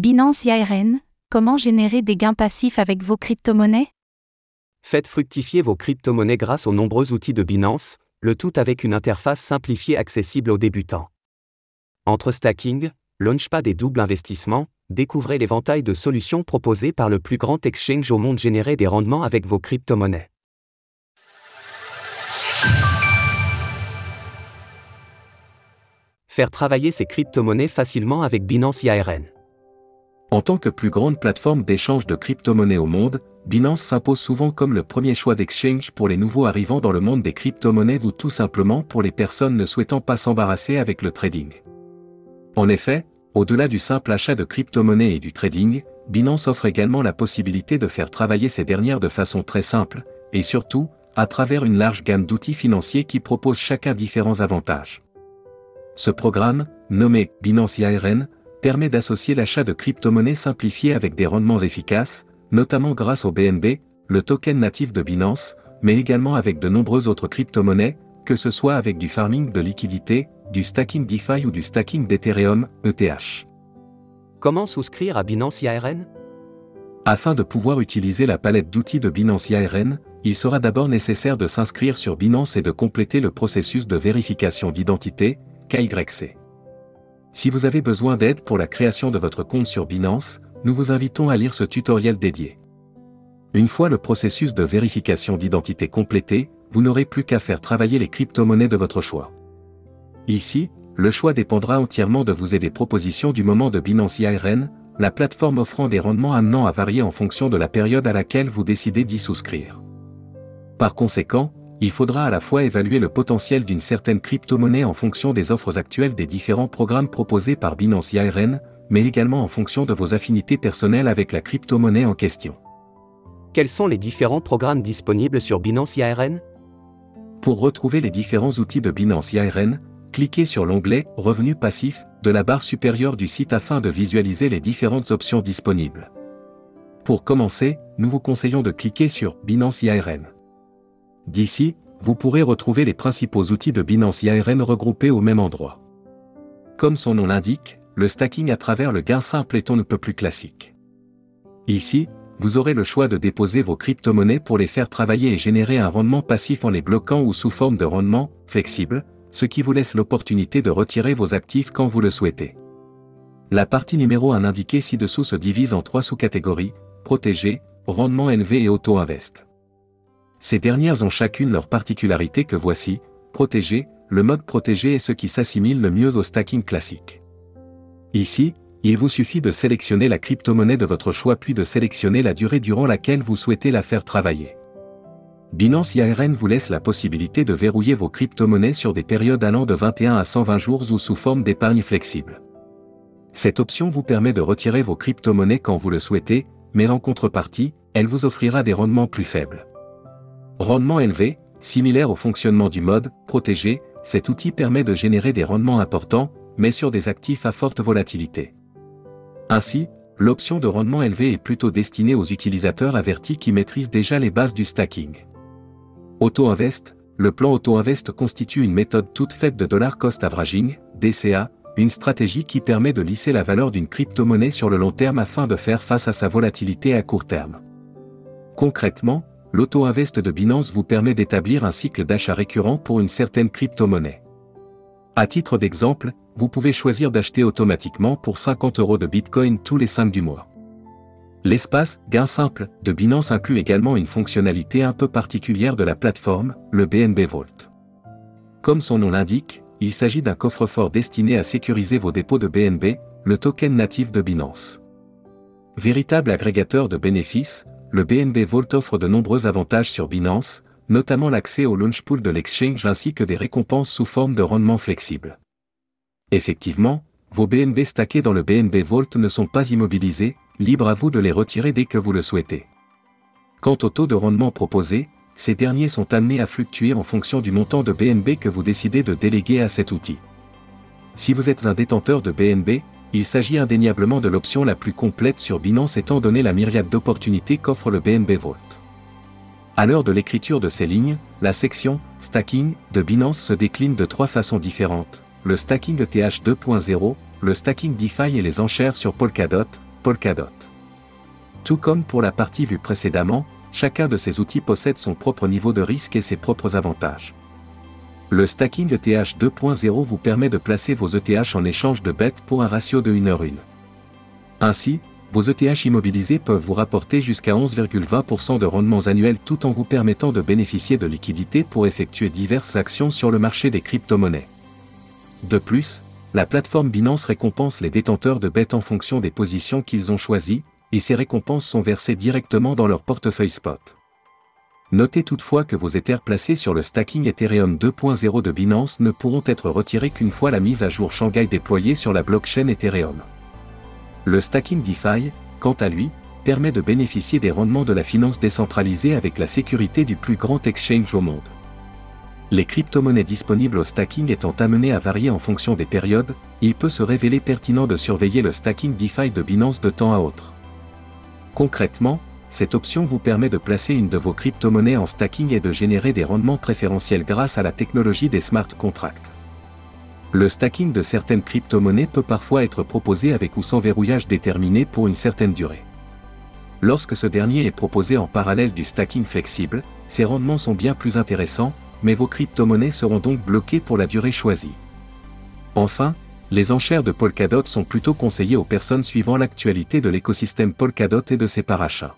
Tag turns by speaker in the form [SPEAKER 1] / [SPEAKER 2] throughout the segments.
[SPEAKER 1] Binance IRN, comment générer des gains passifs avec vos crypto-monnaies?
[SPEAKER 2] Faites fructifier vos crypto-monnaies grâce aux nombreux outils de Binance, le tout avec une interface simplifiée accessible aux débutants. Entre stacking, launchpad et double investissement, découvrez l'éventail de solutions proposées par le plus grand exchange au monde générer des rendements avec vos crypto-monnaies. Faire travailler ces crypto-monnaies facilement avec Binance IRN.
[SPEAKER 3] En tant que plus grande plateforme d'échange de crypto-monnaies au monde, Binance s'impose souvent comme le premier choix d'exchange pour les nouveaux arrivants dans le monde des crypto-monnaies ou tout simplement pour les personnes ne souhaitant pas s'embarrasser avec le trading. En effet, au-delà du simple achat de crypto-monnaies et du trading, Binance offre également la possibilité de faire travailler ces dernières de façon très simple, et surtout, à travers une large gamme d'outils financiers qui proposent chacun différents avantages. Ce programme, nommé Binance IRN, permet d'associer l'achat de crypto-monnaies simplifiées avec des rendements efficaces, notamment grâce au BNB, le token natif de Binance, mais également avec de nombreuses autres crypto-monnaies, que ce soit avec du farming de liquidité, du stacking DeFi ou du stacking d'Ethereum, ETH.
[SPEAKER 2] Comment souscrire à Binance IRN
[SPEAKER 3] Afin de pouvoir utiliser la palette d'outils de Binance IRN, il sera d'abord nécessaire de s'inscrire sur Binance et de compléter le processus de vérification d'identité, KYC. Si vous avez besoin d'aide pour la création de votre compte sur Binance, nous vous invitons à lire ce tutoriel dédié. Une fois le processus de vérification d'identité complété, vous n'aurez plus qu'à faire travailler les crypto-monnaies de votre choix. Ici, le choix dépendra entièrement de vous et des propositions du moment de Binance IRN, la plateforme offrant des rendements amenant à varier en fonction de la période à laquelle vous décidez d'y souscrire. Par conséquent, il faudra à la fois évaluer le potentiel d'une certaine crypto-monnaie en fonction des offres actuelles des différents programmes proposés par Binance IRN, mais également en fonction de vos affinités personnelles avec la crypto-monnaie en question.
[SPEAKER 2] Quels sont les différents programmes disponibles sur Binance IRN
[SPEAKER 3] Pour retrouver les différents outils de Binance IRN, cliquez sur l'onglet Revenus passifs de la barre supérieure du site afin de visualiser les différentes options disponibles. Pour commencer, nous vous conseillons de cliquer sur Binance IRN. D'ici, vous pourrez retrouver les principaux outils de Binance IRN regroupés au même endroit. Comme son nom l'indique, le stacking à travers le gain simple est on ne peut plus classique. Ici, vous aurez le choix de déposer vos crypto-monnaies pour les faire travailler et générer un rendement passif en les bloquant ou sous forme de rendement flexible, ce qui vous laisse l'opportunité de retirer vos actifs quand vous le souhaitez. La partie numéro 1 indiquée ci-dessous se divise en trois sous-catégories, protégé, rendement élevé et auto-invest. Ces dernières ont chacune leur particularité que voici, protégé, le mode protégé est ce qui s'assimile le mieux au stacking classique. Ici, il vous suffit de sélectionner la crypto-monnaie de votre choix puis de sélectionner la durée durant laquelle vous souhaitez la faire travailler. Binance IRN vous laisse la possibilité de verrouiller vos crypto-monnaies sur des périodes allant de 21 à 120 jours ou sous forme d'épargne flexible. Cette option vous permet de retirer vos crypto-monnaies quand vous le souhaitez, mais en contrepartie, elle vous offrira des rendements plus faibles. Rendement élevé, similaire au fonctionnement du mode protégé, cet outil permet de générer des rendements importants, mais sur des actifs à forte volatilité. Ainsi, l'option de rendement élevé est plutôt destinée aux utilisateurs avertis qui maîtrisent déjà les bases du stacking. Auto-Invest, le plan Auto-Invest constitue une méthode toute faite de dollar cost averaging, DCA, une stratégie qui permet de lisser la valeur d'une crypto-monnaie sur le long terme afin de faire face à sa volatilité à court terme. Concrètement, l'auto-invest de Binance vous permet d'établir un cycle d'achat récurrent pour une certaine crypto-monnaie. À titre d'exemple, vous pouvez choisir d'acheter automatiquement pour 50 euros de Bitcoin tous les 5 du mois. L'espace gain simple de Binance inclut également une fonctionnalité un peu particulière de la plateforme, le BNB Vault. Comme son nom l'indique, il s'agit d'un coffre-fort destiné à sécuriser vos dépôts de BNB, le token natif de Binance. Véritable agrégateur de bénéfices, le BNB Vault offre de nombreux avantages sur Binance, notamment l'accès au launch pool de l'exchange ainsi que des récompenses sous forme de rendement flexible. Effectivement, vos BNB stackés dans le BNB Vault ne sont pas immobilisés, libre à vous de les retirer dès que vous le souhaitez. Quant au taux de rendement proposé, ces derniers sont amenés à fluctuer en fonction du montant de BNB que vous décidez de déléguer à cet outil. Si vous êtes un détenteur de BNB, il s'agit indéniablement de l'option la plus complète sur Binance étant donné la myriade d'opportunités qu'offre le BNB Vault. À l'heure de l'écriture de ces lignes, la section Stacking de Binance se décline de trois façons différentes le stacking ETH 2.0, le stacking DeFi et les enchères sur Polkadot, Polkadot. Tout comme pour la partie vue précédemment, chacun de ces outils possède son propre niveau de risque et ses propres avantages. Le stacking ETH 2.0 vous permet de placer vos ETH en échange de bêtes pour un ratio de 1 h 1. Ainsi, vos ETH immobilisés peuvent vous rapporter jusqu'à 11,20% de rendements annuels tout en vous permettant de bénéficier de liquidités pour effectuer diverses actions sur le marché des crypto-monnaies. De plus, la plateforme Binance récompense les détenteurs de bêtes en fonction des positions qu'ils ont choisies, et ces récompenses sont versées directement dans leur portefeuille spot. Notez toutefois que vos Ethers placés sur le stacking Ethereum 2.0 de Binance ne pourront être retirés qu'une fois la mise à jour Shanghai déployée sur la blockchain Ethereum. Le stacking DeFi, quant à lui, permet de bénéficier des rendements de la finance décentralisée avec la sécurité du plus grand exchange au monde. Les crypto-monnaies disponibles au stacking étant amenées à varier en fonction des périodes, il peut se révéler pertinent de surveiller le stacking DeFi de Binance de temps à autre. Concrètement, cette option vous permet de placer une de vos crypto-monnaies en stacking et de générer des rendements préférentiels grâce à la technologie des smart contracts. Le stacking de certaines crypto-monnaies peut parfois être proposé avec ou sans verrouillage déterminé pour une certaine durée. Lorsque ce dernier est proposé en parallèle du stacking flexible, ces rendements sont bien plus intéressants, mais vos crypto-monnaies seront donc bloquées pour la durée choisie. Enfin, les enchères de Polkadot sont plutôt conseillées aux personnes suivant l'actualité de l'écosystème Polkadot et de ses parachats.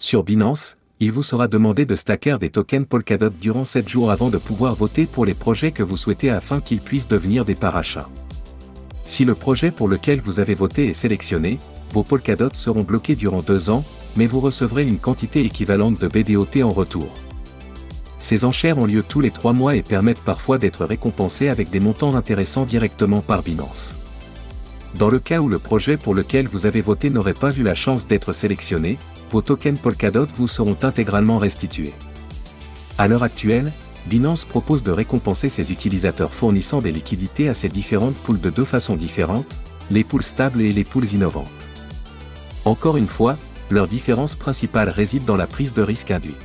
[SPEAKER 3] Sur Binance, il vous sera demandé de stacker des tokens Polkadot durant 7 jours avant de pouvoir voter pour les projets que vous souhaitez afin qu'ils puissent devenir des parachats. Si le projet pour lequel vous avez voté est sélectionné, vos Polkadot seront bloqués durant 2 ans, mais vous recevrez une quantité équivalente de BDOT en retour. Ces enchères ont lieu tous les 3 mois et permettent parfois d'être récompensées avec des montants intéressants directement par Binance. Dans le cas où le projet pour lequel vous avez voté n'aurait pas eu la chance d'être sélectionné, vos tokens Polkadot vous seront intégralement restitués. À l'heure actuelle, Binance propose de récompenser ses utilisateurs fournissant des liquidités à ces différentes poules de deux façons différentes, les poules stables et les poules innovantes. Encore une fois, leur différence principale réside dans la prise de risque induite.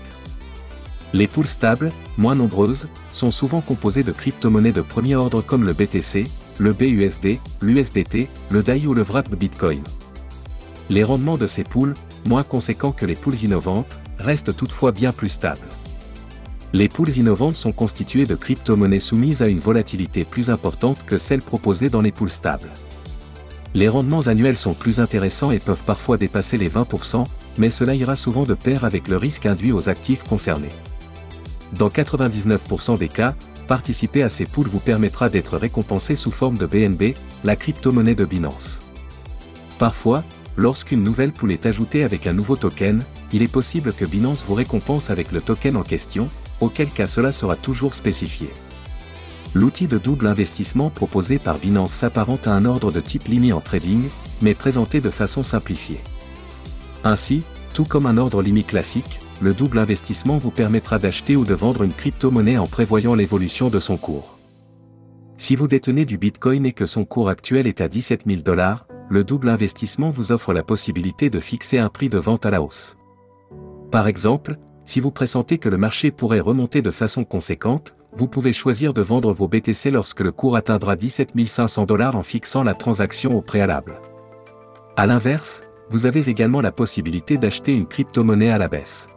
[SPEAKER 3] Les poules stables, moins nombreuses, sont souvent composées de crypto-monnaies de premier ordre comme le BTC, le BUSD, l'USDT, le DAI ou le VRAP Bitcoin. Les rendements de ces poules, moins conséquents que les poules innovantes, restent toutefois bien plus stables. Les poules innovantes sont constituées de crypto-monnaies soumises à une volatilité plus importante que celles proposées dans les poules stables. Les rendements annuels sont plus intéressants et peuvent parfois dépasser les 20%, mais cela ira souvent de pair avec le risque induit aux actifs concernés. Dans 99% des cas, participer à ces pools vous permettra d'être récompensé sous forme de BNB, la crypto-monnaie de Binance. Parfois, lorsqu'une nouvelle pool est ajoutée avec un nouveau token, il est possible que Binance vous récompense avec le token en question, auquel cas cela sera toujours spécifié. L'outil de double investissement proposé par Binance s'apparente à un ordre de type limit en trading, mais présenté de façon simplifiée. Ainsi, tout comme un ordre limit classique, le double investissement vous permettra d'acheter ou de vendre une crypto-monnaie en prévoyant l'évolution de son cours. Si vous détenez du Bitcoin et que son cours actuel est à 17 000 dollars, le double investissement vous offre la possibilité de fixer un prix de vente à la hausse. Par exemple, si vous pressentez que le marché pourrait remonter de façon conséquente, vous pouvez choisir de vendre vos BTC lorsque le cours atteindra 17 500 dollars en fixant la transaction au préalable. A l'inverse, vous avez également la possibilité d'acheter une crypto-monnaie à la baisse.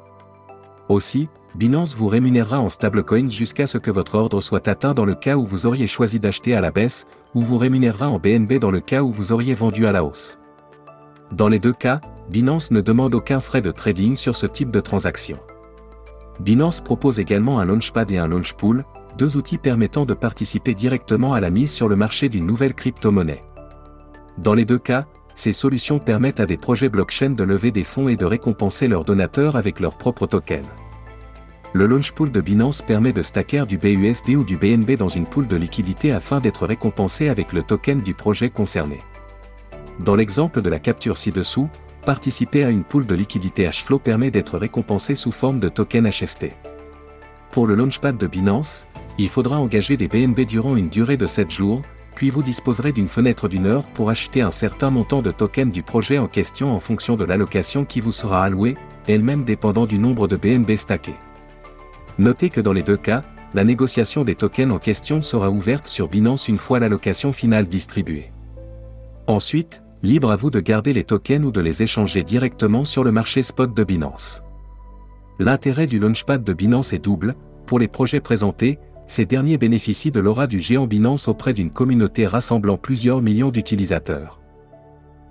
[SPEAKER 3] Aussi, Binance vous rémunérera en stablecoins jusqu'à ce que votre ordre soit atteint dans le cas où vous auriez choisi d'acheter à la baisse, ou vous rémunérera en BNB dans le cas où vous auriez vendu à la hausse. Dans les deux cas, Binance ne demande aucun frais de trading sur ce type de transaction. Binance propose également un Launchpad et un Launchpool, deux outils permettant de participer directement à la mise sur le marché d'une nouvelle crypto-monnaie. Dans les deux cas, ces solutions permettent à des projets blockchain de lever des fonds et de récompenser leurs donateurs avec leurs propres tokens. Le Launchpool de Binance permet de stacker du BUSD ou du BNB dans une pool de liquidité afin d'être récompensé avec le token du projet concerné. Dans l'exemple de la capture ci-dessous, participer à une pool de liquidité Hflow permet d'être récompensé sous forme de token HFT. Pour le Launchpad de Binance, il faudra engager des BNB durant une durée de 7 jours, puis vous disposerez d'une fenêtre d'une heure pour acheter un certain montant de tokens du projet en question en fonction de l'allocation qui vous sera allouée, elle-même dépendant du nombre de BNB stackés. Notez que dans les deux cas, la négociation des tokens en question sera ouverte sur Binance une fois l'allocation finale distribuée. Ensuite, Libre à vous de garder les tokens ou de les échanger directement sur le marché spot de Binance. L'intérêt du Launchpad de Binance est double, pour les projets présentés, ces derniers bénéficient de l'aura du géant Binance auprès d'une communauté rassemblant plusieurs millions d'utilisateurs.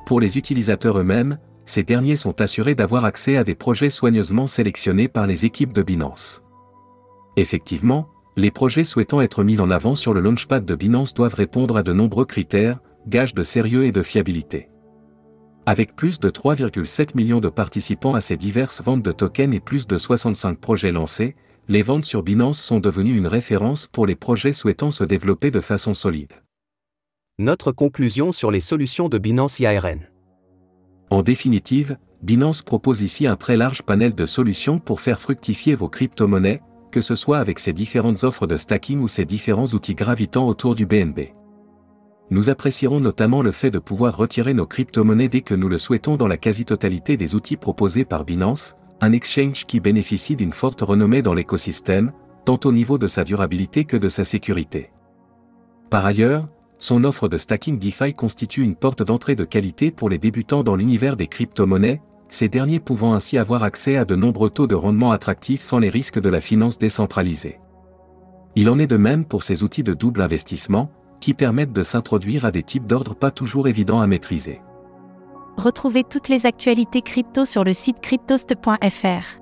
[SPEAKER 3] Pour les utilisateurs eux-mêmes, ces derniers sont assurés d'avoir accès à des projets soigneusement sélectionnés par les équipes de Binance. Effectivement, les projets souhaitant être mis en avant sur le Launchpad de Binance doivent répondre à de nombreux critères, gages de sérieux et de fiabilité. Avec plus de 3,7 millions de participants à ces diverses ventes de tokens et plus de 65 projets lancés, les ventes sur Binance sont devenues une référence pour les projets souhaitant se développer de façon solide.
[SPEAKER 2] Notre conclusion sur les solutions de Binance IARN.
[SPEAKER 3] En définitive, Binance propose ici un très large panel de solutions pour faire fructifier vos crypto-monnaies, que ce soit avec ses différentes offres de stacking ou ses différents outils gravitant autour du BNB. Nous apprécierons notamment le fait de pouvoir retirer nos crypto-monnaies dès que nous le souhaitons dans la quasi-totalité des outils proposés par Binance, un exchange qui bénéficie d'une forte renommée dans l'écosystème, tant au niveau de sa durabilité que de sa sécurité. Par ailleurs, son offre de stacking DeFi constitue une porte d'entrée de qualité pour les débutants dans l'univers des crypto-monnaies, ces derniers pouvant ainsi avoir accès à de nombreux taux de rendement attractifs sans les risques de la finance décentralisée. Il en est de même pour ces outils de double investissement, qui permettent de s'introduire à des types d'ordres pas toujours évidents à maîtriser.
[SPEAKER 1] Retrouvez toutes les actualités crypto sur le site cryptost.fr.